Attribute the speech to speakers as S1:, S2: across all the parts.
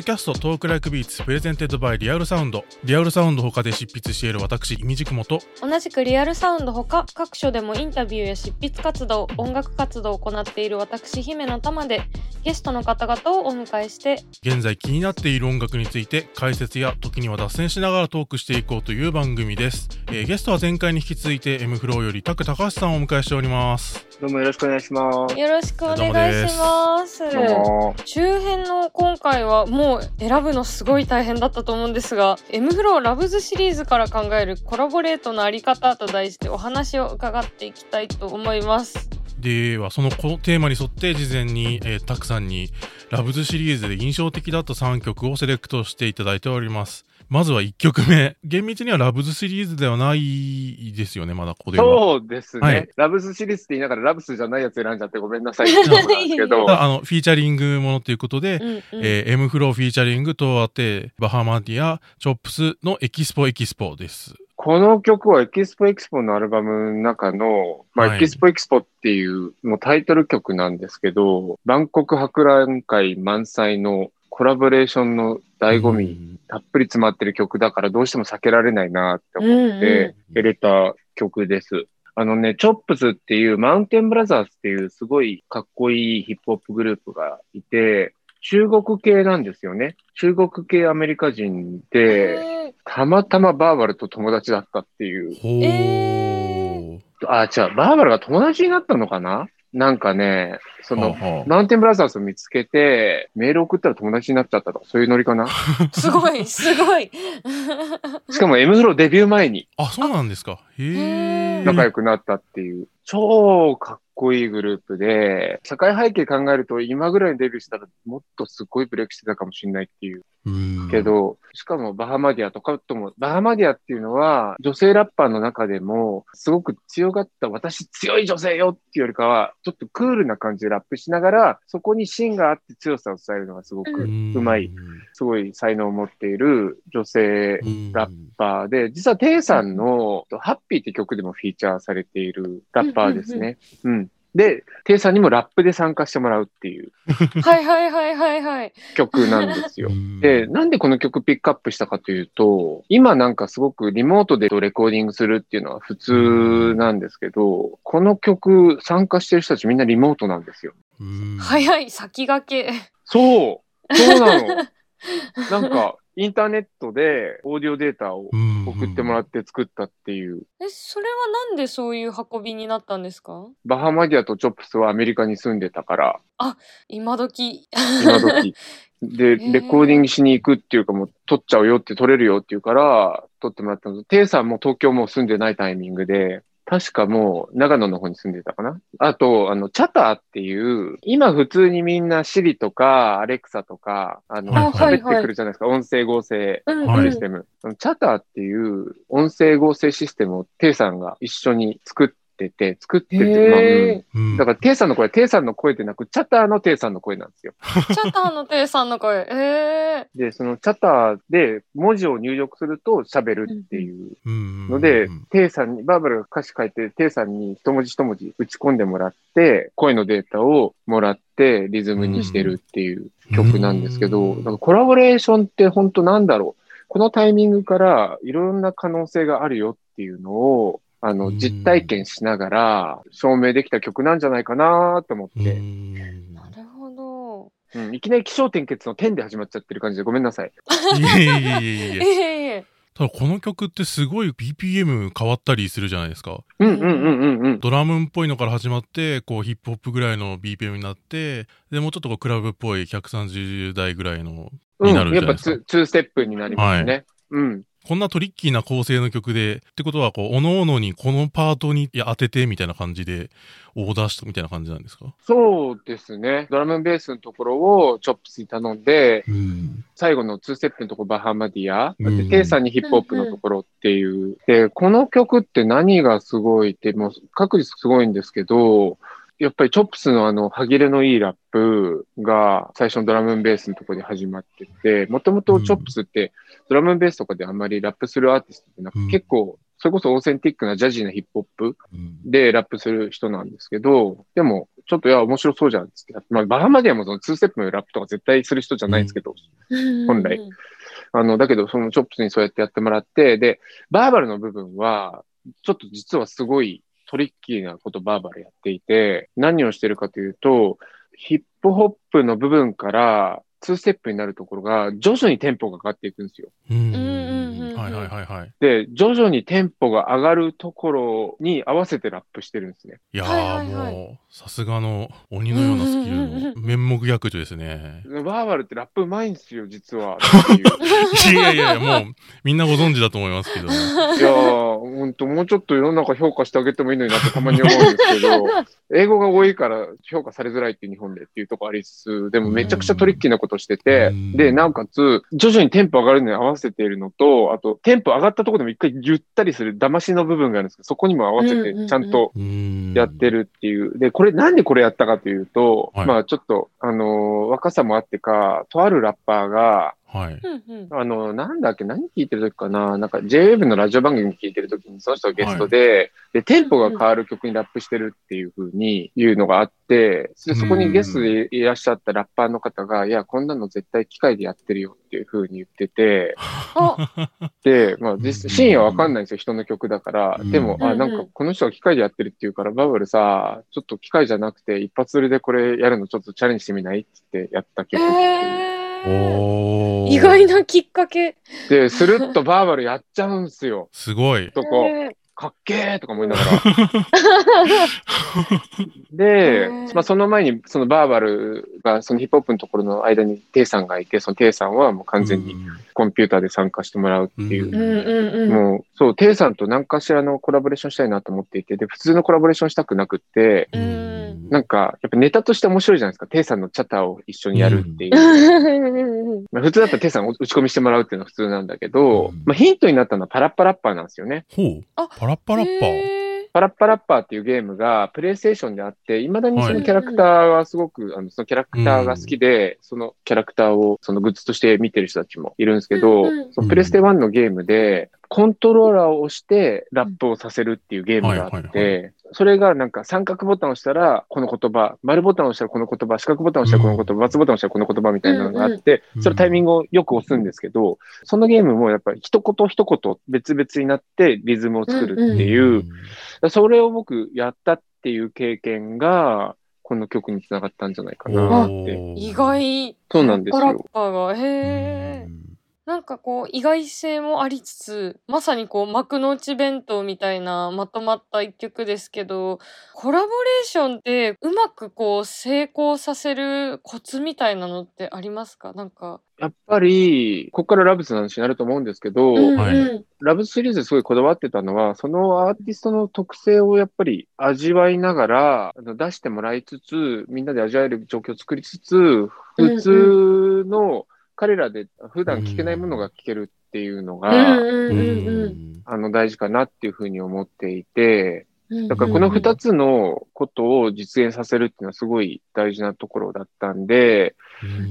S1: ドキャスト Talk Like Beats presented by リアルサウンド。リアルサウンド他で執筆している私、 imdkm と、
S2: 同じくリアルサウンドほか各所でもインタビューや執筆活動音楽活動を行っている私姫乃たまでゲストの方々をお迎えして
S1: 現在気になっている音楽について解説や時には脱線しながらトークしていこうという番組です。えーゲストは前回に引き続いて M フローよりタカハシタクさんをお迎えしております。
S3: どうもよろしくお願いします。
S2: よろしくお願いします
S3: どうも。
S2: 中編の今回はもう選ぶのすごい大変だったと思うんですが M フローラブズシリーズから考えるコラボレートのあり方と題してお話を伺っていきたいと思います
S1: では、そのこテーマに沿って事前に、えータクさんにラブズシリーズで印象的だった3曲をセレクトしていただいております。まずは1曲目。厳密にはラブズシリーズではないですよね、まだここでは。
S3: そうですね、
S1: はい
S3: ラブスシリーズって言いながらラブスじゃないやつ選んじゃってごめんなさいって なんですけど、
S1: あの、フィーチャリングものということで、
S2: うんうん、
S1: えー M フローフィーチャリングとあって、 Bahamadia、 Chops の EXPO EXPO です。
S3: この曲は EXPO EXPO のアルバムの中の、まあ
S1: はい
S3: EXPO EXPO っていうもうタイトル曲なんですけど、バンコク博覧会満載のコラボレーションの醍醐味、
S1: うん
S3: たっぷり詰まってる曲だからどうしても避けられないなって思って、入れた曲です。あのね、チョップスっていうマウンテンブラザーズっていうすごいかっこいいヒップホップグループがいて、中国系なんですよね。中国系アメリカ人で、
S2: え
S3: たまたまバーバルと友達だったっていう。
S1: ほー。
S2: え
S3: あ、違う、バーバルが友達になったのかな？なんかね、その、マウンテンブラザーズを見つけて、メール送ったら友達になっちゃったとか、そういうノリかな？
S2: ー、すごいすごい
S3: しかも M フローデビュー前に
S1: あ、そうなんですか。へ
S2: へ
S1: え。
S2: ー
S3: 仲良くなったっていう、超かっこいいグループで、社会背景考えると今ぐらいにデビューしたらもっとすごいブレイクしてたかもしれないっていう。
S1: うん
S3: け、ど、しかもバハマディアとかとも、バハマディアっていうのは女性ラッパーの中でもすごく強がった私強い女性よっていうよりかは、ちょっとクールな感じでラップしながら、そこに芯があって強さを伝えるのがすごく
S2: う
S3: うまい、すごい才能を持っている女性
S1: うん
S3: ラッパーで、実はテイさんのハッピーって曲でもフィーチャーされているラッパーですね。うん。で、テイさんにもラップで参加してもらうっていう
S2: はいはいはいはいはい。
S3: 曲なんですよ。
S1: う。ん。
S3: で、なんでこの曲ピックアップしたかというと、今なんかすごくリモートでレコーディングするっていうのは普通なんですけど、この曲参加してる人たちみんなリモートなんですよ。
S1: うん。
S2: 早い先駆け。
S3: そうそうなの。なんか、インターネットでオーディオデータを
S1: うん
S3: 送ってもらって作ったっていう。
S2: えそれはなんでそういう運びになったんですか？
S3: バハマディアとチョップスはアメリカに住んでたから、
S2: 今時。
S3: 今時。で、レコーディングしに行くっていうかもう撮っちゃうよって撮れるよっていうから撮ってもらったのと、テイさんも東京もう住んでないタイミングで、確かもう長野の方に住んでたかな？あと、あの、チャターっていう、今普通にみんなシリとかアレクサとか、あの、
S1: あ
S3: 喋ってくるじゃないですか。音声合成
S2: うん
S1: はい
S2: うん
S3: システム。チャターっていう音声合成システムをテイさんが一緒に作ってて、作ってて、まあうん。だから、テイさんの声はテイさんの声でなく、チャターのテイさんの声なんですよ。
S2: ー、チャターのテイさんの声。え
S3: で、そのチャターで文字を入力すると喋るっていう。
S1: うん
S3: ので
S1: うん、
S3: テイさんに、バーバラが歌詞書いて、テイさんに一文字一文字打ち込んでもらって、声のデータをもらってリズムにしてるっていう曲なんですけ
S1: う
S3: ど、
S1: ん
S3: だからコラボレーションって本当なんだろう。このタイミングからいろんな可能性があるよっていうのを、あの、
S1: うん
S3: 実体験しながら証明できた曲なんじゃないかなと思って、
S2: なるほど
S3: うん、いきなり気象点結の点で始まっちゃってる感じでごめんなさい。
S1: いえいえいえいえただこの曲ってすごい BPM 変わったりするじゃないですか。
S3: うんうんうんうんうん。
S1: ドラムっぽいのから始まって、こうヒップホップぐらいの BPM になって、で、もうちょっとこうクラブっぽい130代ぐらいのになる
S3: うん、やっぱ
S1: じゃないですか。
S3: ツツーステップになりますね。うん。
S1: こんなトリッキーな構成の曲で、ってことは、こう、おののにこのパートに当ててみたいな感じで、オーダーしたみたいな感じなんですか？
S3: そうですね。ドラムベースのところをチョップスに頼んで、
S1: うん。
S3: 最後の2ステップのところバハマディア、
S1: うん
S3: でテイさんにヒップホップのところっていう。で、この曲って何がすごいって、もう各自すごいんですけど、やっぱりチョップスのあの、歯切れのいいラップが最初のドラムンベースのところで始まってて、もともとチョップスってドラムンベースとかであんまりラップするアーティストってな
S1: ん。
S3: 結構、それこそオーセンティックなジャジーなヒップホップ
S1: うん。
S3: でラップする人なんですけど、でも、ちょっといや、面白そうじゃんって。まあ、 Bahamadia もその2ステップのラップとか絶対する人じゃないんですけど、本来。あの、だけど、その Chops にそうやってやってもらって、で、 VERBAL の部分は、ちょっと実はすごいトリッキーなこと VERBAL やっていて、何をしてるかというと、ヒップホップの部分から2ステップになるところが、徐々にテンポが上がっていくんですよ。
S1: うん
S2: うんうんうん
S1: はいはいはいはい。
S3: で、徐々にテンポが上がるところに合わせてラップしてるんですね。
S1: いやー
S2: はい
S1: もう、さすがの鬼のようなスキルの面目役女ですね。
S3: バーバルってラップうまいんですよ、実は。い
S1: やいやいや、もう、みんなご存知だと思いますけど。
S3: いやー、ほんと、もうちょっと世の中評価してあげてもいいのになってたまに思うんですけど、英語が多いから評価されづらいっていう日本でっていうとこありつつ、でもめちゃくちゃトリッキーなことしてて
S1: うん、
S3: で、なおかつ、徐々にテンポ上がるのに合わせているのと、あと、テンポ上がったところでも一回ゆったりする騙しの部分があるんですけど、そこにも合わせてちゃんと
S1: うん。
S3: やってるっていう。で、これなんでこれやったかというと、
S1: はい。
S3: まあちょっと、あのー若さもあってか、とあるラッパーが、
S1: はい。
S2: うんうん。
S3: あの、なんだっけ、何聞いてる時かな？なんか JWave のラジオ番組聞いてる時にその人がゲストで、で、テンポが変わる曲にラップしてるっていう風に言うのがあって、でそこにゲストでいらっしゃったラッパーの方が、いや、こんなの絶対機械でやってるよっていう風に言ってて、
S2: あ。
S3: で、まあ実、深夜わかんないんですよ、人の曲だから。
S1: うん。
S3: でも、あ、
S2: うん。
S3: なんかこの人が機械でやってるって言うから、バブルさ、ちょっと機械じゃなくて一発撮りでこれやるのちょっとチャレンジしてみない？って言ってやった曲っていう。
S2: えー、
S1: おー
S2: 意外なきっかけ。
S3: で、スルッとバーバルやっちゃうんすよ。
S1: すごい。
S3: とこ。
S2: え
S3: かっけーとか思いながら。でまあ、その前に、そのバーバルが、そのヒップホップのところの間にテイさんがいて、そのテイさんはもう完全にコンピューターで参加してもらうっていう。
S2: うん。
S3: もう、そう、テイさんと何かしらのコラボレーションしたいなと思っていて、で、普通のコラボレーションしたくなくって、
S2: うん
S3: なんか、やっぱネタとして面白いじゃないですか。テイさんのチャッターを一緒にやるっていう。
S2: うん
S3: まあ、普通だったらテイさんを打ち込みしてもらうっていうのは普通なんだけど、
S1: うん
S3: まあ、ヒントになったのはパラッパラッパーなんですよね。
S1: ほう。
S2: あ
S1: パラッパラッパー。
S2: へ
S3: パラッパラッパーっていうゲームがプレイステーションであって、未だにそのキャラクターはすごく、あの、そのキャラクターが好きで、そのキャラクターをそのグッズとして見てる人たちもいるんですけど、そのプレステ1のゲームで、コントローラーを押してラップをさせるっていうゲームがあって、それがなんか三角ボタンを押したらこの言葉、丸ボタンを押したらこの言葉、四角ボタンを押したらこの言葉、×ボタンを押したらこの言葉みたいなのがあって
S1: うん、
S3: それタイミングをよく押すんですけど、そのゲームもやっぱり一言一言別々になってリズムを作るっていう、それを僕やったっていう経験が、この曲につながったんじゃないかなって。
S2: ー意外。
S3: そうなんですよ
S2: パラッパーが。へえ。なんかこう意外性もありつつまさにこう幕の内弁当みたいなまとまった一曲ですけどコラボレーションってうまくこう成功させるコツみたいなのってありますか？なんか。
S3: やっぱり、ここからラブスの話になると思うんですけど、
S2: うん。
S1: はい
S2: うん
S3: ラブスシリーズですごいこだわってたのは、そのアーティストの特性をやっぱり味わいながら、あの出してもらいつつ、みんなで味わえる状況を作りつつ、普通の彼らで普段聞けないものが聞けるっていうの
S2: うん。
S3: が、あの大事かなっていうふうに思っていて、
S2: うん
S3: だからこの二つのことを実現させるっていうのはすごい大事なところだったんで、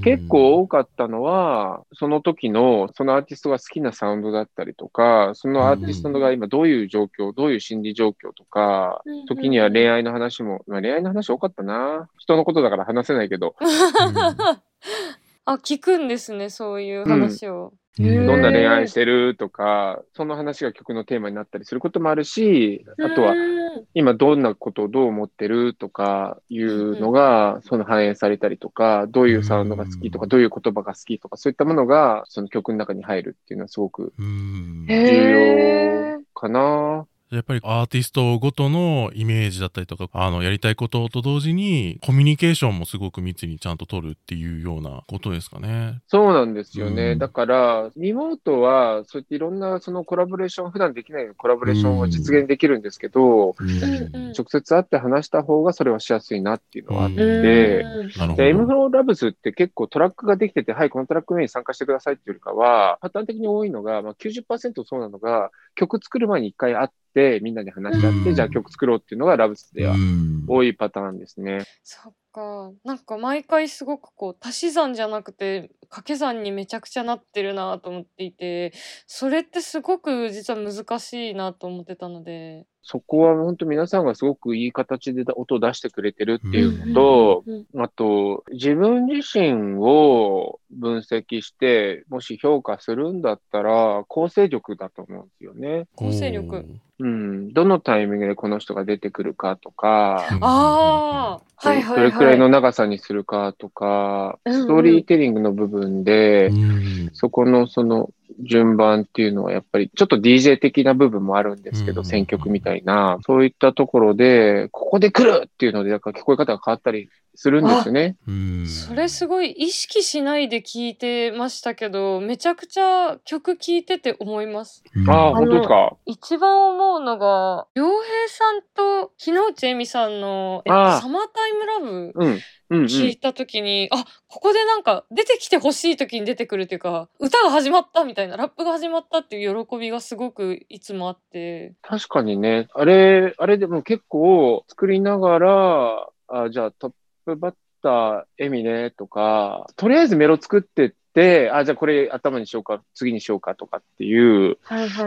S3: 結構多かったのは、その時の、そのアーティストが好きなサウンドだったりとか、そのアーティストが今どういう状況、どういう心理状況とか、時には恋愛の話も、まあ恋愛の話多かったな。人のことだから話せないけど、
S2: あ聞くんですねそういう話を。へー。
S3: どんな恋愛してるとか、その話が曲のテーマになったりすることもあるし、あとは
S2: うん。
S3: 今どんなことをどう思ってるとかいうのが、その反映されたりとか、どういうサウンドが好きとか、どういう言葉が好きとか、そういったものがその曲の中に入るっていうのはすごく
S1: うん。
S2: へ
S3: 重要かな。
S1: やっぱりアーティストごとのイメージだったりとか、あの、やりたいことと同時に、コミュニケーションもすごく密にちゃんと取るっていうようなことですかね。
S3: そうなんですよね。
S1: うん
S3: だから、リモートは、そうやっていろんなそのコラボレーション、普段できないコラボレーションは実現できるんですけど、
S2: うんうん
S3: 直接会って話した方がそれはしやすいなっていうのはあって、
S1: うん
S3: で M フ
S1: ど。
S3: ローラブスって結構トラックができてて、はい、このトラック名に参加してくださいっていうよりかは、パターン的に多いのが、まあ、90%そうなのが、曲作る前に一回会って、みんなで話し合って、
S1: うん
S3: じゃあ曲作ろうっていうのがラブスでは
S1: うん
S3: 多いパターンですね。
S2: そっかなんか毎回すごくこう足し算じゃなくて掛け算にめちゃくちゃなってるなと思っていてそれってすごく実は難しいなと思ってたので。
S3: そこは本当皆さんがすごくいい形で音を出してくれてるっていうのと、
S2: うんうん
S3: あと、自分自身を分析して、もし評価するんだったら、構成力だと思うんですよね。
S2: 構成力。
S3: うん。どのタイミングでこの人が出てくるかとか、
S2: ああ、はいはいはい。
S3: どれくらいの長さにするかとか、
S2: うんうん。
S3: ストーリーテリングの部分で、
S1: うん。
S3: そこのその順番っていうのはやっぱりちょっと DJ 的な部分もあるんですけど、
S1: うん
S3: 選曲みたいな、そういったところで、ここで来るっていうので、なんか聞こえ方が変わったりするんですよね。
S1: うん
S2: それすごい意識しないで聞いてましたけどめちゃくちゃ曲聴いてて思います。
S3: ああ、本当ですか？
S2: 一番思うのが良平さんと日野内恵美さんの、えっと、サマータイムラブ
S3: うん。うん、うん。
S2: 聞いた時に、あここでなんか出てきてほしい時に出てくるっていうか歌が始まったみたいなラップが始まったっていう喜びがすごくいつもあって
S3: 確かにね、あれ、あれでも結構作りながら、あじゃあトップバッター、エミね、とか、とりあえずメロ作ってって、あ、じゃあこれ頭にしようか、次にしようかとかっていう、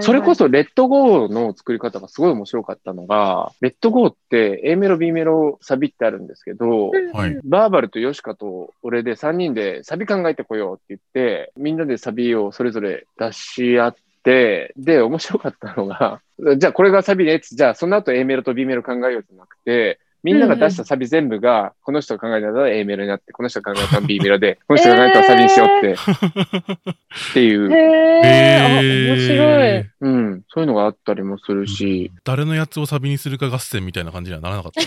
S3: それこそレッドゴーの作り方がすごい面白かったのが、レッドゴーって A メロ、B メロ、サビってあるんですけど、
S1: はい。
S3: バーバルとヨシカと俺で3人でサビ考えてこようって言って、みんなでサビをそれぞれ出し合って、で、面白かったのが、じゃあこれがサビねじゃあその後 A メロと B メロ考えようじゃなくて、みんなが出したサビ全部が、この人が考えたら A メロになって、この人が考えたら B メロで、この人が考えたらサビにしようって、っていう、
S2: へー。あ面白い。
S3: うん、そういうのがあったりもするし、
S1: 誰のやつをサビにするか合戦みたいな感じにはならなかった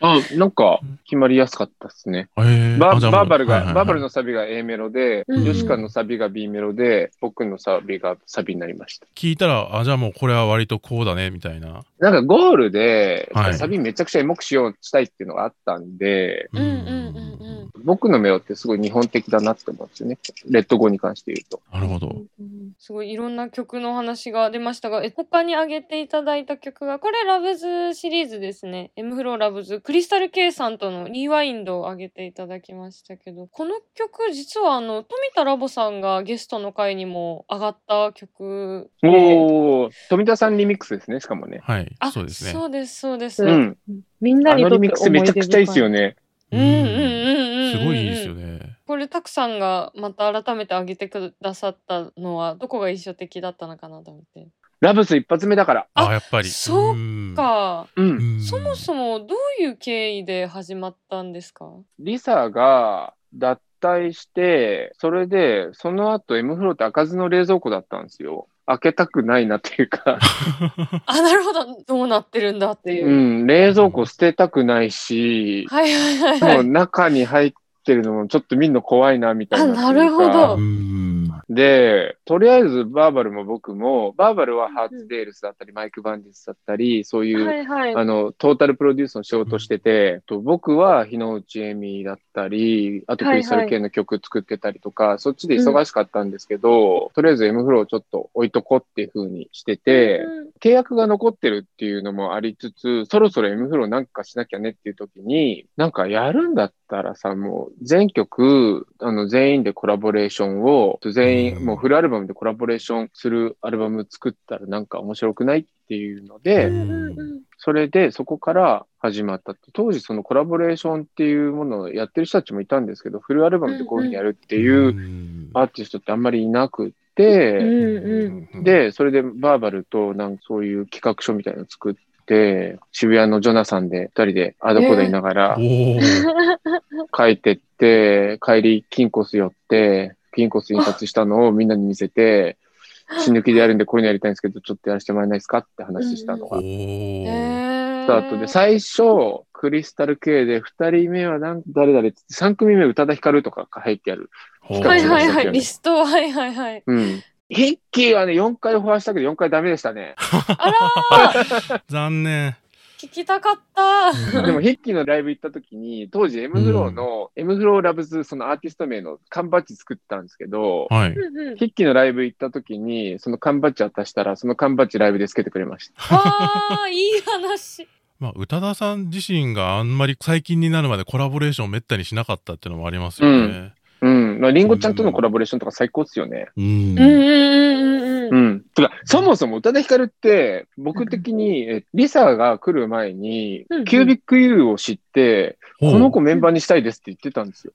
S3: あ、なんか決まりやすかったですね。バーバルが、
S1: はいはいはい。
S3: バーバルのサビが A メロで、ヨシカのサビが B メロで、僕のサビがサビになりました。
S1: 聞いたら、あ、じゃあもうこれは割とこうだね、みたいな。
S3: なんかゴールで、
S1: はい。
S3: サビめちゃくちゃエモくしようしたいっていうのがあったんで、
S2: うんうんうんうん
S3: 僕のメロってすごい日本的だなって思うんですよね。レッドゴーに関して言うと。
S1: なるほど。
S2: すごいいろんな曲の話が出ましたが、え他に挙げていただいた曲が、これラブズシリーズですね。M フローラブズ、クリスタル K さんとのリワインドを挙げていただきましたけど、この曲実はあの、富田ラボさんがゲストの回にも上がった曲で。
S3: おー、富田さんリミックスですね、しかもね。
S1: はい
S2: あ、。
S1: そうですね。
S2: そうです、そうです。
S3: う
S2: うん
S3: ん。
S4: みんな
S3: あ
S4: にとって
S3: のリミックスめちゃくちゃいいですよね。
S2: うんうんうんうん。
S1: すごいいいですよ。ね。
S2: これ、たくさんがまた改めて挙げてくださったのは、どこが印象的だったのかなと思って。
S3: ラブス一発目だから。
S2: あ
S1: あ、やっぱり。
S2: そう
S1: うん
S2: か。
S3: うん。
S1: うん
S2: そもそもどういう経緯で始まったんですか？
S3: リサが脱退して、それで、その後 M フローって開かずの冷蔵庫だったんですよ。開けたくないなっていうか、
S2: あ、なるほど。どうなってるんだっていうう。
S3: ん、冷蔵庫捨てたくないし、
S2: はいはいはい
S3: もう
S2: はい。
S3: 中に入ってるのもちょっと見るの怖いなみたいな
S2: なるほど。
S1: うん。
S3: で、とりあえずバーバルも僕も、バーバルはハーツデールスだったり、マイク・バンディスだったり、そういう、
S2: はいはい。
S3: あの、トータルプロデュースの仕事してて、と僕は日野内恵美だったり、あとクリスタル系の曲作ってたりとか、そっちで忙しかったんですけど、とりあえず M フローちょっと置いとこっていう風にしてて、契約が残ってるっていうのもありつつ、そろそろ M フローなんかしなきゃねっていう時に、なんかやるんだったらさ、もう全曲、あの全員でコラボレーションを、全員、
S1: うん
S3: もうフルアルバムでコラボレーションするアルバム作ったらなんか面白くないっていうので、
S1: うん
S3: それでそこから始まったって。当時そのコラボレーションっていうものをやってる人たちもいたんですけど、フルアルバムでこういうふうにやるっていう
S1: うん
S3: アーティストってあんまりいなくて。で、それでバーバルとなんかそういう企画書みたいなの作って、渋谷のジョナサンで二人であだこだ言いながら 書いてって、帰りキンコス寄って、キンコス印刷したのをみんなに見せて、死ぬ気でやるんでこういうのやりたいんですけど、ちょっとやらせてもらえないですかって話したのがスタートで、最初、クリスタル系で、二人目はなん誰々ってって、三組目宇多田ヒカルとかが入ってある。
S2: はいはいはい。リスト、はいはいはい。
S3: うん。ヒッキーはね、4回フォアしたけど4回ダメでしたね。
S2: あらー
S1: 残念。
S2: 聞きたかった。
S3: でも、ヒッキーのライブ行った時に、当時 M フローの、M フローラブズ、そのアーティスト名の缶バッジ作ってたんですけど、
S1: はい。
S3: ヒッキーのライブ行った時に、その缶バッジ渡したら、その缶バッジライブでつけてくれました。
S2: わあ、いい話。
S1: まあ、宇多田さん自身があんまり最近になるまでコラボレーションをめったにしなかったっていうのもありますよね。
S3: うん。まあ、リンゴちゃんとのコラボレーションとか最高っすよね。
S1: うん
S2: うんうんうんうんうん。
S3: うん。てか、そもそも宇多田ヒカルって、僕的に、えリサが来る前に
S2: うんうん、
S3: キュービック U を知って、この子メンバーにしたいですって言ってたんですよ。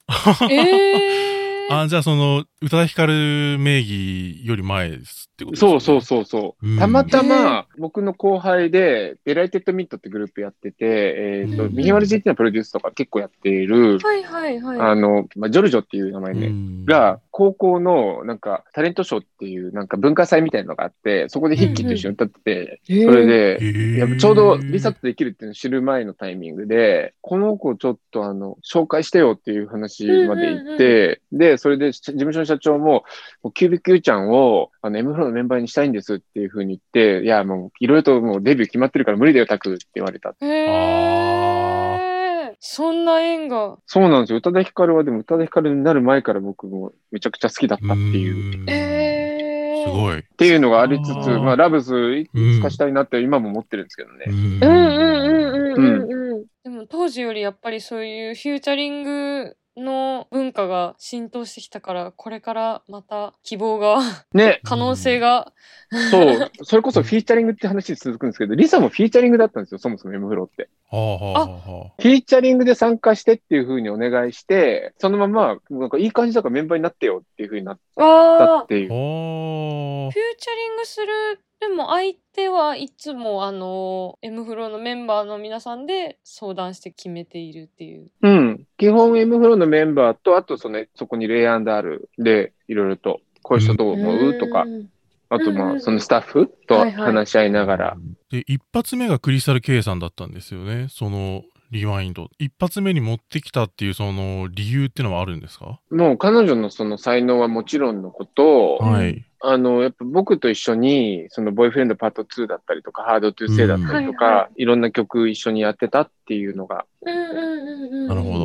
S2: えー。
S1: あ、じゃあその、宇多田ヒカル名義より前ですってことです
S3: そうそう
S1: う。
S3: そうそう。
S1: うん。
S3: たまたま、僕の後輩で、 Delighted Mint ってグループやってて、えっ、と、
S1: うん。
S3: ミニマル GT のプロデュースとか結構やっている、
S2: はいはいはい。
S3: あの、まあ、ジョルジョっていう名前ね、
S1: うん。
S3: が、高校の、なんか、タレントショーっていう、なんか文化祭みたいなのがあって、そこでヒッキーと一緒に歌ってて、
S2: へー
S3: それで、
S1: へー
S3: いやちょうどリサとできるっていうのを知る前のタイミングで、この子ちょっとあの、紹介してよっていう話まで行って、で、それで事務所の社長も、もうキュービック U ちゃんをあの M フローのメンバーにしたいんですっていうふうに言って、いや、もういろいろともうデビュー決まってるから無理だよ、タクって言われた。
S2: へー。そんな縁が。
S3: そうなんですよ。宇多田ヒカルはでも宇多田ヒカルになる前から僕もめちゃくちゃ好きだったっていう。
S1: うん
S2: えー。
S1: すごい。
S3: っていうのがありつつ、
S1: あー
S3: まあ、ラブスいつかしたいなって今も思ってるんですけどね。
S1: うん
S2: うんうんうんうんうんうん。でも当時よりやっぱりそういうフューチャリングの文化が浸透してきたから、これからまた希望が、
S3: ね。
S2: 可能性が。
S3: そう。それこそフィーチャリングって話に続くんですけど、リサもフィーチャリングだったんですよ、そもそも m-flo って。
S1: はあ
S3: フィーチャリングで参加してっていう風にお願いして、そのまま、なんかいい感じだからメンバーになってよっていう風になった。っていう。
S2: フューチャリングする、でも相手はいつもあの、M フローのメンバーの皆さんで相談して決めているっていう。
S3: うん。基本 M フローのメンバーと、あとその、そこにレイアンダールで、いろいろと、こういう人どう思う？とか
S2: う、ん
S3: あとまあ、そのスタッフと
S2: はいはい
S3: 話し合いなが
S1: あ
S3: ら。。
S1: で、一発目がクリスタル K さんだったんですよね。その、リワインド。一発目に持ってきたっていうその理由ってのはあるんですか？
S3: もう彼女のその才能はもちろんのこと、
S2: うん
S1: はい。
S3: あの、やっぱ僕と一緒に、そのボーイフレンドパート2だったりとか、ハードトゥーセイだったりとか、
S2: うん。はいはい。
S3: ろんな曲一緒にやってたっていうのが、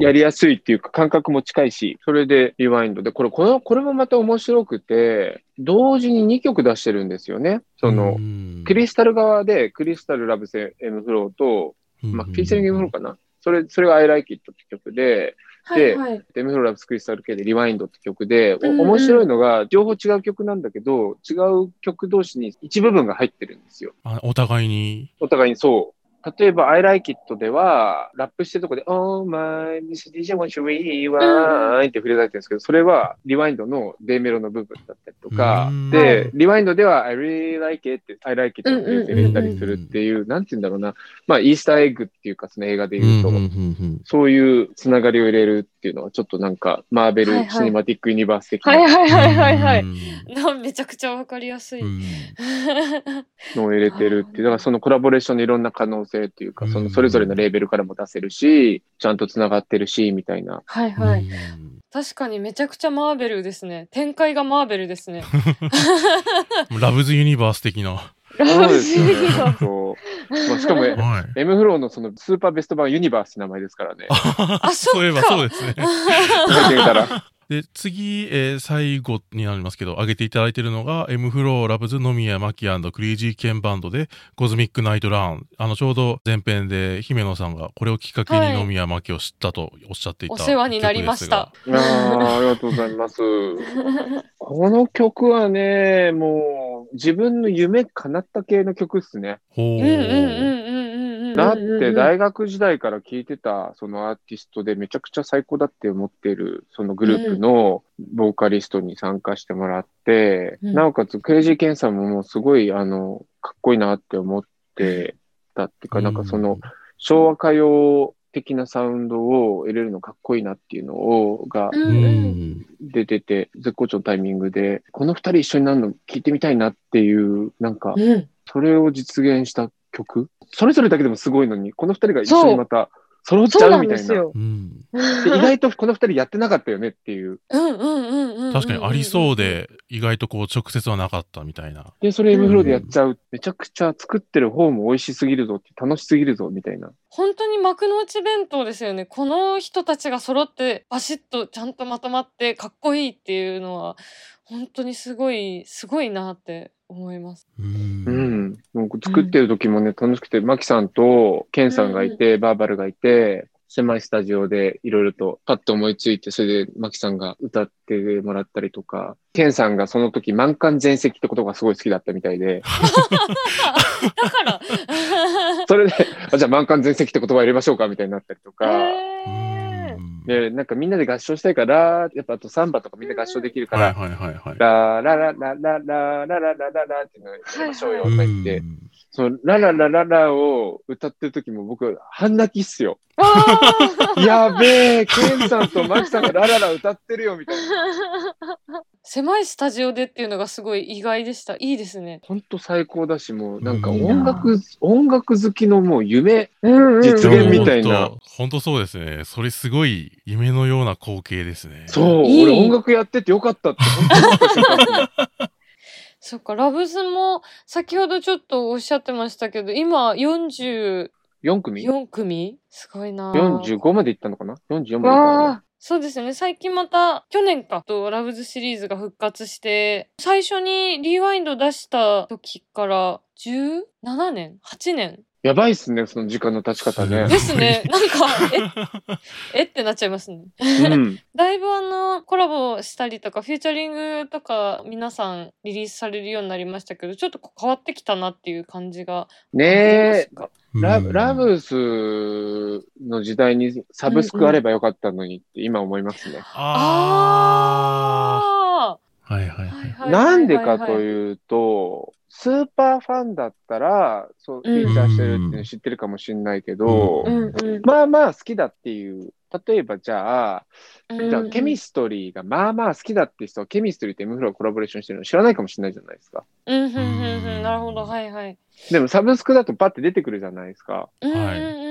S3: やりやすいっていうか感覚も近いし、それでリワインドで、これ、これこれもまた面白くて、同時に2曲出してるんですよね。その、クリスタル側で、クリスタル loves m-flo と、まあ、フィーチャリング m-flo かな。それ、それが I Like It って曲で、
S2: はいはい。
S3: エムフローラブスクリスタル系で REWIND って曲で、お
S2: うんうん
S3: 面白いのが、両方違う曲なんだけど、違う曲同士に一部分が入ってるんですよ。
S1: あお互いに。
S3: お互いにそう。例えば、I Like It では、ラップしてるとこで、Oh my, Mr. DJ won't you rewind? って触れられてるんですけど、それは REWIND の D メロの部分だったりとか
S1: うん、
S3: で、 REWIND では I really like it って、I like it って入れたりするっていう、なんて言うんだろうな。まあ、イースターエッグっていうか、その映画で言うと、そういうつながりを入れるっていうのは、ちょっとなんか、マーベル・
S2: はいはい。
S3: シネマティック・ユニバース的
S2: はい
S3: な
S2: はいはいはいはい。
S1: うん。
S2: なめちゃくちゃわかりやすい。
S1: うん。
S3: のを入れてるっていう、だからそのコラボレーションのいろんな可能性っていうか、そのそれぞれのレーベルからも出せるし、ちゃんとつながってるし、みたいな。
S2: はいはい。
S1: うん
S2: 確かにめちゃくちゃマーベルですね。展開がマーベルですね。
S1: ラブズユニバース的な。
S2: ラブ
S3: しかも、
S1: はい。
S3: M フローのそのスーパーベスト版ユニバースって名前ですからね。
S2: あそっか
S1: そういえばそうですね。
S3: 書いてみたら。
S1: で、次、えー最後になりますけど、挙げていただいているのが、M フローラブズ野宮マキクリージーケンバンドで、コズミックナイトラン。あの、ちょうど前編で姫野さんがこれをきっかけ
S2: はい
S1: に野宮マキを知ったとおっしゃっていた
S2: お世話になりました。
S3: いやーありがとうございます。この曲はね、もう自分の夢叶った系の曲っすね。
S1: ほう。
S2: うんうんうんうん。
S3: だって大学時代から聴いてたそのアーティストでめちゃくちゃ最高だって思ってるそのグループのボーカリストに参加してもらって、
S2: うん。
S3: なおかつクレイジーケンさんももうすごいあの、かっこいいなって思ってたっていうか、なんかその、昭和歌謡的なサウンドを入れるのかっこいいなっていうのを、が
S2: うん
S1: う
S2: うん
S1: ん。
S3: 出てて、絶好調のタイミングで、この二人一緒になるの聞いてみたいなっていう、なんか、
S2: うん。
S3: それを実現した曲それぞれだけでもすごいのに、この二人が一緒にまた揃っちゃうんみたいな。
S2: ですよ。
S1: うん。
S3: で意外とこの二人やってなかったよねっていう。
S2: うんうんうん。
S1: 確かにありそうで、意外とこう直接はなかったみたいな。
S3: で、それ M フローでやっちゃう。めちゃくちゃ作ってる方も美味しすぎるぞって、楽しすぎるぞみたいな。
S2: 本当に幕の内弁当ですよね。この人たちが揃ってバシッとちゃんとまとまってかっこいいっていうのは本当にすごいすごいなって思います。
S1: うん
S3: う。ん。もう作ってる時もね、楽しくて、マキさんとケンさんがいて、バーバルがいて、狭いスタジオでいろいろとパッと思いついて、それでマキさんが歌ってもらったりとか、ケンさんがその時満館全席ってことがすごい好きだったみたいで、
S2: だから。
S3: それで、あじゃあ満館全席って言葉入れましょうかみたいになったりとか、
S2: へー
S3: で、なんかみんなで合唱したいから、やっぱあとサンバとかみんな合唱できるから、
S1: はいはいはいはい。
S3: ラララララララララララっていうのをやりましょうよとか言って。
S1: う、ん
S3: そのラララララを歌ってる時も僕、半泣きっすよ。やべえ、ケンさんとマキさんがラララ歌ってるよみたいな。
S2: 狭いスタジオでっていうのがすごい意外でした。いいですね。
S3: ほんと最高だし、もうなんか
S1: うん
S3: 音楽、音楽好きのもう夢。
S2: うん
S3: 実現みたいな
S1: ほんと本当そうですね。それすごい夢のような光景ですね。
S3: そう、
S2: いい
S3: 俺音楽やっててよかったって本当に思った瞬間ですね
S2: そっか、ラブズも先ほどちょっとおっしゃってましたけど、今44
S3: 4組？
S2: 組？すごいな
S3: ?45 まで行ったのかな ?44 まで行ったのか
S2: わ
S3: な
S2: あそうですね。最近また、去年かと、ラブズシリーズが復活して、最初にリワインド出した時から、17年 ?8 年？
S3: やばいっすね、その時間の経ち方ね
S1: す。
S2: ですね。なんか、え、えってなっちゃいますね。
S3: うん。
S2: だいぶあの、コラボしたりとか、フューチャリングとか、皆さんリリースされるようになりましたけど、ちょっと変わってきたなっていう感じが。
S3: ねえ、
S2: か？
S3: ラ
S1: うん
S3: ラブスの時代にサブスクあればよかったのにって今思いますね。
S1: あ
S2: あ
S1: あ。はいはい
S2: あ
S1: はい。
S3: なんでかと
S2: う。
S3: いうと、スーパーファンだったら、そう、フ
S2: うん
S3: ィーチャーしてるっていうの知ってるかもしれないけど、
S2: うんうん。
S3: まあまあ好きだっていう、例えばじゃあ、
S2: うん
S3: じゃあケミストリーがまあまあ好きだって人は、ケミストリーって M フローコラボレーションしてるの知らないかもしれないじゃないですか。
S2: うん、うん、うん、うん。なるほど。はい、はい。
S3: でもサブスクだとパッて出てくるじゃないですか。
S1: はい
S2: うん。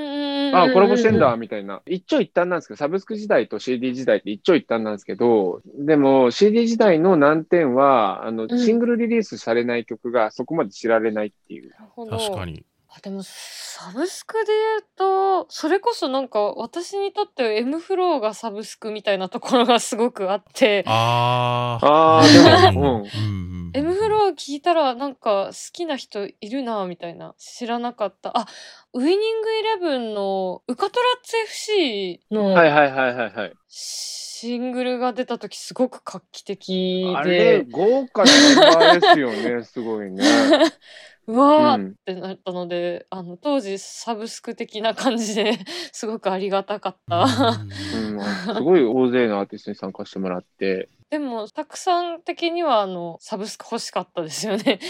S3: あ、コラボしてんだ、みたいな。一長一短なんですけど、サブスク時代と CD 時代って一長一短なんですけど、でも CD 時代の難点は、あの、
S2: うん
S3: シングルリリースされない曲がそこまで知られないっていう。
S2: なるほど。
S1: 確かに。
S2: あでもサブスクで言うとそれこそなんか私にとっては M フローがサブスクみたいなところがすごくあって
S1: ああ。
S3: ああ、でも、うん。
S1: うん。
S2: M フロー聞いたらなんか好きな人いるなみたいな知らなかったあウイニングイレブンのウカトラッツ FC の
S3: はいはいはいはいはい。
S2: シングルが出た時すごく画期的
S3: あれ、
S2: で
S3: 豪華なメンバーですよね、すごいね。
S2: うわーっ
S3: うん、
S2: てなったので、あの当時サブスク的な感じで すごくありがたかった。
S3: うん、すごい大勢のアーティストに参加してもらって、
S2: でもたくさん的にはあのサブスク欲しかったですよね。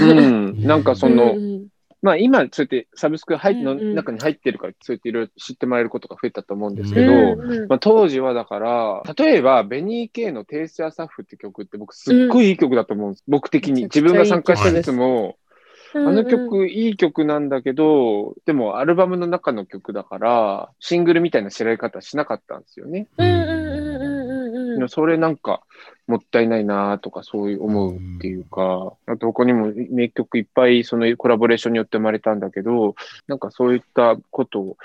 S3: うん、なんかその、
S2: うん
S3: まあ今、そうやってサブスク入っの中に入ってるから、そうやっていろいろ知ってもらえることが増えたと思うんですけど、
S2: うんうん
S3: まあ、当時はだから、例えば、ベニー・ケイのテイスやサッフって曲って僕すっごいいい曲だと思うんです。僕的に。自分が参加したやつも、あの曲いい曲なんだけど、でもアルバムの中の曲だから、シングルみたいな知られ方しなかったんですよね。
S2: うんうんうんうんうんうんうん
S3: それなんかもったいないなとかそういう思うっていうか、あと他にも名曲いっぱいそのコラボレーションによって生まれたんだけど、なんかそういったことを、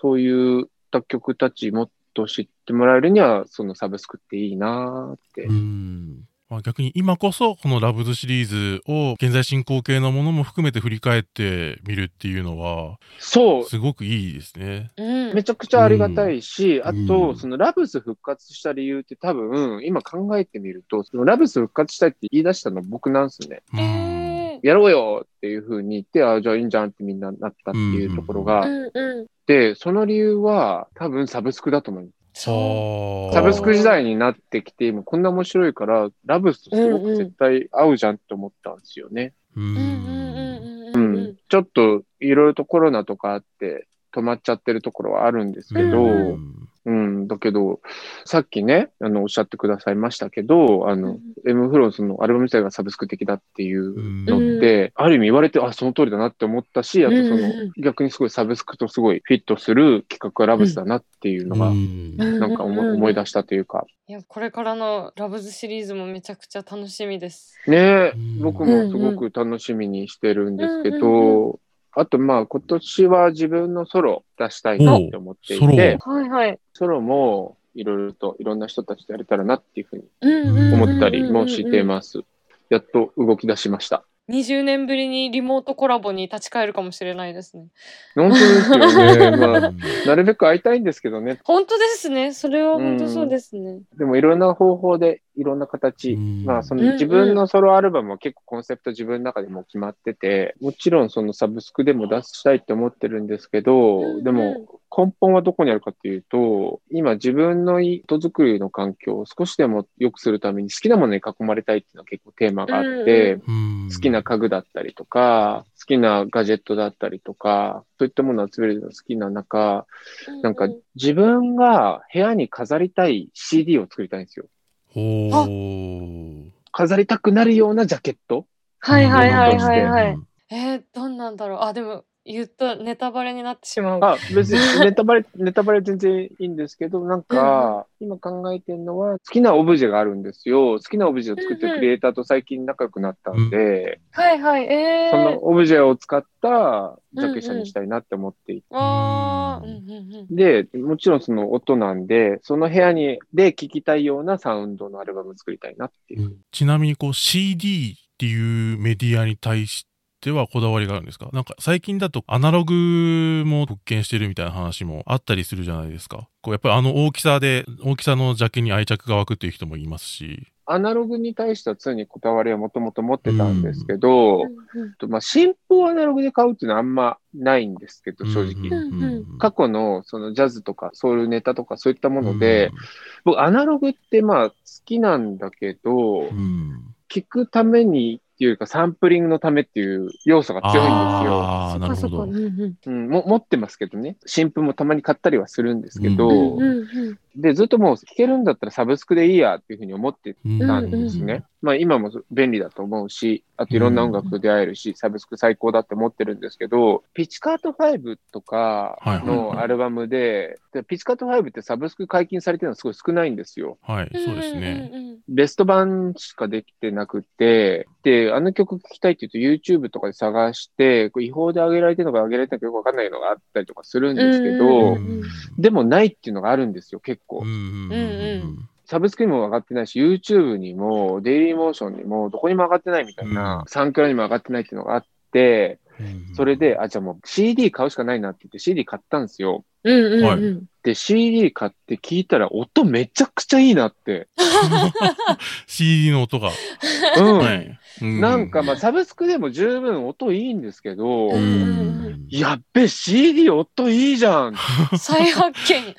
S3: そういった曲たちもっと知ってもらえるには、そのサブスクっていいなって
S1: う。ん。まあ、逆に今こそこのラブズシリーズを現在進行形のものも含めて振り返ってみるっていうのは
S3: そう、
S1: すごくいいですね。
S2: うん。
S3: めちゃくちゃありがたいし、
S1: ん。
S3: あと、そのラブス復活した理由って多分、今考えてみると、そのラブス復活したいって言い出したのは僕なんですね。
S1: うん。
S2: え
S3: やろうよっていう風に言って、あじゃあいいんじゃんってみんななったっていうところが、
S2: ーうんうん。
S3: で、その理由は多分サブスクだと思う。
S2: そう
S1: はあ
S3: サブスク時代になってきて、今こんな面白いから、ラブスとすごく絶対合うじゃんって思ったんですよね。
S1: う
S2: うんうんうん
S1: ん。
S3: う
S2: うん
S3: ん。ちょっといろいろとコロナとかあって止まっちゃってるところはあるんですけど、
S2: う
S3: うん、だけど、さっきね、あの、おっしゃってくださいましたけど、あの、M フローズのアルバム自体がサブスク的だっていうのって、ある意味言われて、あ、その通りだなって思ったし、あとその、
S2: うんうん
S3: 逆にすごいサブスクとすごいフィットする企画がラブスだなっていうのが、
S1: うん。
S3: なんか思い思い出したというか。
S2: いやこれからのラブズシリーズもめちゃくちゃ楽しみです。
S3: ね僕もすごく楽しみにしてるんですけ
S2: うんうん
S3: ど、あとまあ今年は自分のソロ出したいなって思っていて、
S2: はいはい。
S3: ソロもいろいろといろんな人たちとやれたらなっていうふうに
S2: 思
S3: 思ったりもしてます。やっと動き出しました。
S2: 20年ぶりにリモートコラボに立ち返るかもしれないですね。
S3: 本当ですよね。まあ、
S1: うん
S3: なるべく会いたいんですけどね。
S2: 本当ですね。それは本当そうですね。
S3: でもいろんな方法でいろんな形、
S1: うん。
S3: まあその自分のソロアルバムは結構コンセプト自分の中でもう決まってて、もちろんそのサブスクでも出したいって思ってるんですけど、でも根本はどこにあるかっていうと、今自分の音作りの環境を少しでも良くするために好きなものに囲まれたいっていうのは結構テーマがあって、
S1: うん
S3: 好きな家具だったりとか、好きなガジェットだったりとか、そういったものを集めるのが好きな中、なんか
S2: う
S3: 自分が部屋に飾りたい CD を作りたいんですよ。飾りたくなるようなジャケット？
S2: はいはいはいはい
S3: うん
S2: はい。えー、どんなんだろう。あ、でも言ったネタバレになってしまう。
S3: あ、別にネタバレ、ネタバレ全然いいんですけど、なんか、今考えてるのは、好きなオブジェがあるんですよ。好きなオブジェを作ってるクリエイターと最近仲良くなったんで、
S2: はいはい。え
S3: そ
S2: ー
S3: の。オブジェを使ったジャケ写にしたいなって思っていて。で、もちろんその音なんで、その部屋に、で聴きたいようなサウンドのアルバムを作りたいなっていう。
S1: ちなみにこう CD っていうメディアに対してはこだわりがあるんですか？なんか最近だとアナログも復権してるみたいな話もあったりするじゃないですか。こうやっぱりあの大きさで、大きさのジャケに愛着が湧くっていう人もいますし。
S3: アナログに対しては常にこだわりはもともと持ってたんですけど、
S2: うん。
S3: まあ、新譜をアナログで買うっていうのはあんまないんですけど、正直。
S2: うんうん
S3: 過去のそのジャズとかソウルネタとかそういったもので、僕アナログってまあ好きなんだけど、
S1: うん、うん。
S3: 聞くためにっていうかサンプリングのためっていう要素が強いんですよ。
S1: ああ、なるほど
S2: か。うんうん
S3: うん、も持ってますけどね。新譜もたまに買ったりはするんですけど、
S1: うん
S2: うんうん
S3: で、ずっともう聞けるんだったらサブスクでいいやっていうふうに思って
S1: うん
S3: たんですね。まあ今も便利だと思うし、あといろんな音楽と出会えるし、サブスク最高だって思ってるんですけど、ピッチカート5とかのアルバムで、でピッチカート5ってサブスク解禁されてるのはすごい少ないんですよ。
S1: はい、そうですね。
S2: うんうんうん
S3: ベスト版しかできてなくて、で、あの曲聴きたいって言うと YouTube とかで探して、違法で上げられてるのか上げられてるのかよくわかんないのがあったりとかするんですけ
S2: うん
S3: ど
S2: う、ん
S3: でもないっていうのがあるんですよ、結構。
S1: うん。うん
S2: うん
S3: サブスクにも上がってないし、YouTube にも、デイリーモーションにも、どこにも上がってないみたいな、
S1: うん。
S3: サンクラにも上がってないっていうのがあって、
S1: うん
S3: それで、あ、じゃあもう CD 買うしかないなって言って CD 買ったんですよ。
S2: うんうんうん
S1: はい
S3: で、CD 買って聞いたら音めちゃくちゃいいなって。
S1: CD の音が。
S3: うん。
S1: はい。う
S3: なんかまあサブスクでも十分音いいんですけど、やっべ、CD 音いいじゃん
S2: 再発見。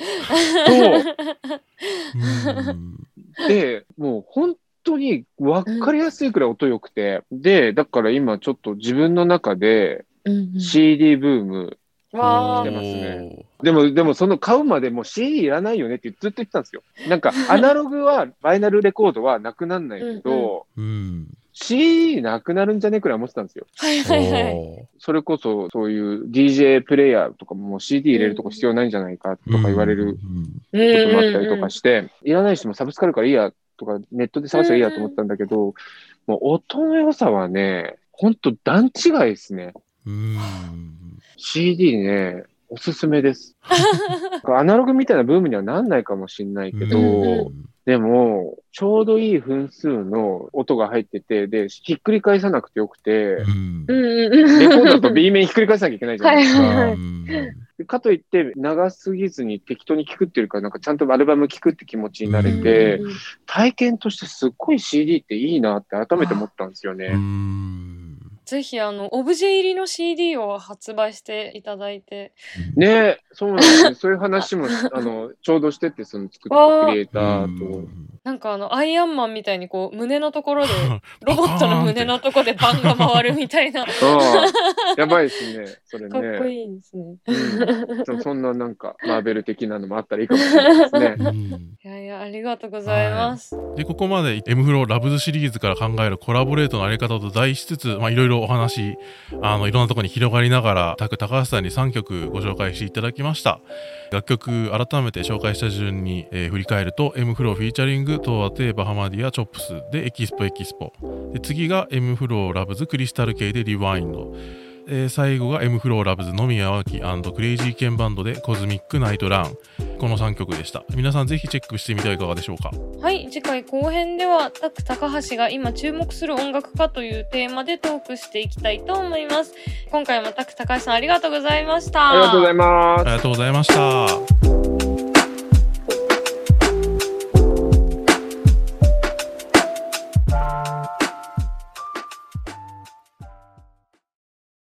S1: うん
S3: で、もう本当に分かりやすいくらい音良くて、で、だから今ちょっと自分の中で
S2: うんうん
S3: CD ブーム、してますねでも、でもその買うまでもう CD いらないよねってずっと言ってたんですよ。なんか アナログは、バイナルレコードはなくなんないけど、
S1: うん。
S3: CD なくなるんじゃねえくらい思ってたんですよ。
S2: はいはいはい。
S1: お
S3: それこそそういう DJ プレイヤーとかももう CD 入れるとこ必要ないんじゃないかと
S1: ー
S3: か言われる
S1: うん
S3: こともあったりとかして、いらない人もサブスクあるからいいやとか、ネットで探せばいいやと思ったんだけど、もう音の良さはね、ほんと段違いですね。
S1: うん。
S3: CD ね、おすすめです。アナログみたいなブームにはなんないかもしれないけど、
S1: うん
S3: でも、ちょうどいい分数の音が入ってて、で、ひっくり返さなくてよくて、
S1: うん
S2: うんうんうん。
S3: レコードだと B 面ひっくり返さなきゃいけないじゃないですか。
S2: はいはいはい
S1: うん
S3: でかといって、長すぎずに適当に聴くっていうか、なんかちゃんとアルバム聴くって気持ちになれて、体験としてすっごい CD っていいなって改めて思ったんですよ
S1: う
S3: ね。
S1: ん
S2: ぜひあのオブジェ入りの CD を発売していただいて。
S3: ねえ、そうなんですね。そういう話も、あの、ちょうどしてて、その作ったクリエイターと。
S2: なんかあのアイアンマンみたいにこう胸のところで ロボットの胸のところでバンが回るみたいな。
S3: やばいですね。それ
S2: っこ
S3: ね。
S2: いいですね。
S3: うんそそんななんか、マーベル的なのもあったらいいかもしれないですね。
S1: うん
S2: いやいやありがとうございます。
S1: で、ここまで M フローラブズシリーズから考えるコラボレートのあり方と題しつつ、まあいろいろお話、あの、いろんなところに広がりながら、タク高橋さんに3曲ご紹介していただきました。楽曲改めて紹介した順に、えー振り返ると m-flo フィーチャリング Towa Tei Bahamadia Chops で EXPO EXPO。で次が M フローラブズクリスタル系でリワインド。えー最後が M フローラブズ野宮脇クレイジーケンバンドでコズミックナイトラン。この3曲でした。皆さんぜひチェックしてみてはいかがでしょうか？
S2: はい、次回後編では、タク高橋が今注目する音楽家というテーマでトークしていきたいと思います。今回もタク高橋さんありがとうございました。
S3: ありがとうございます
S1: あり。がとうございました。